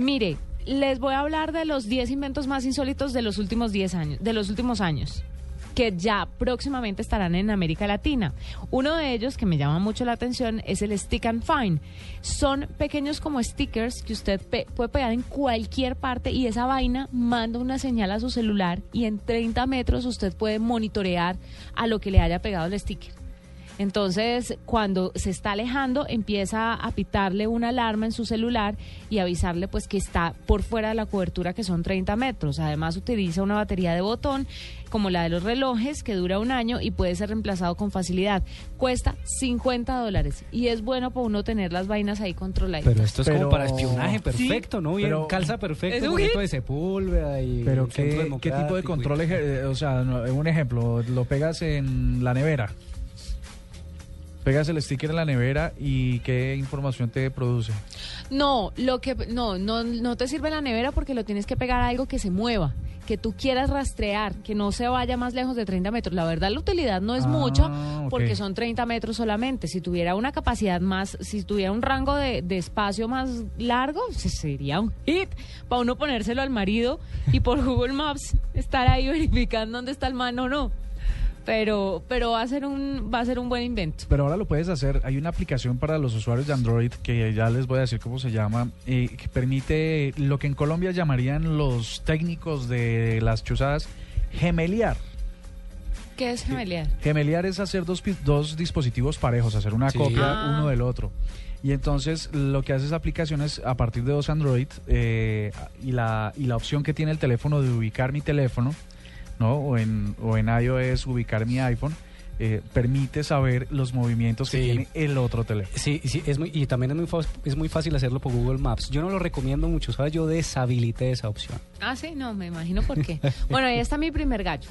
Mire, les voy a hablar de los 10 inventos más insólitos de los últimos 10 años, de los últimos años que ya próximamente estarán en América Latina. Uno de ellos que me llama mucho la atención es el Stick and Find. Son pequeños como stickers que usted puede pegar en cualquier parte y esa vaina manda una señal a su celular y en 30 metros usted puede monitorear a lo que le haya pegado el sticker. Entonces, cuando se está alejando, empieza a pitarle una alarma en su celular y avisarle pues que está por fuera de la cobertura que son 30 metros. Además, utiliza una batería de botón como la de los relojes que dura un año y puede ser reemplazado con facilidad. Cuesta 50 dólares y es bueno para uno tener las vainas ahí controladas. Pero esto es como para espionaje perfecto, ¿no? Bien, calza perfecto, ¿Es un de Sepúlveda y Pero ¿qué, ¿qué tipo de control? O sea, un ejemplo, lo pegas en la nevera pegas el sticker en la nevera y qué información te produce. No, lo que no, no, no te sirve la nevera porque lo tienes que pegar a algo que se mueva, que tú quieras rastrear, que no se vaya más lejos de 30 metros. La verdad, la utilidad no es mucho ah, porque son 30 metros solamente. Si tuviera una capacidad más, si tuviera un rango de, de espacio más largo, sería un hit para uno ponérselo al marido y por Google Maps estar ahí verificando dónde está el man o no pero pero va a ser un va a ser un buen invento. Pero ahora lo puedes hacer. Hay una aplicación para los usuarios de Android que ya les voy a decir cómo se llama, eh, que permite lo que en Colombia llamarían los técnicos de las chuzadas gemeliar. ¿Qué es gemeliar? Gemeliar es hacer dos, dos dispositivos parejos, hacer una copia ah. uno del otro. Y entonces lo que hace esa aplicación es a partir de dos Android eh, y, la, y la opción que tiene el teléfono de ubicar mi teléfono ¿no? O en, o en iOS ubicar mi iPhone. Eh, permite saber los movimientos que tiene el otro teléfono. Sí, sí, es muy, y también es muy, es muy fácil hacerlo por Google Maps. Yo no lo recomiendo mucho, ¿sabes? Yo deshabilité esa opción. Ah, sí, no, me imagino por qué. bueno, ahí está mi primer gallo.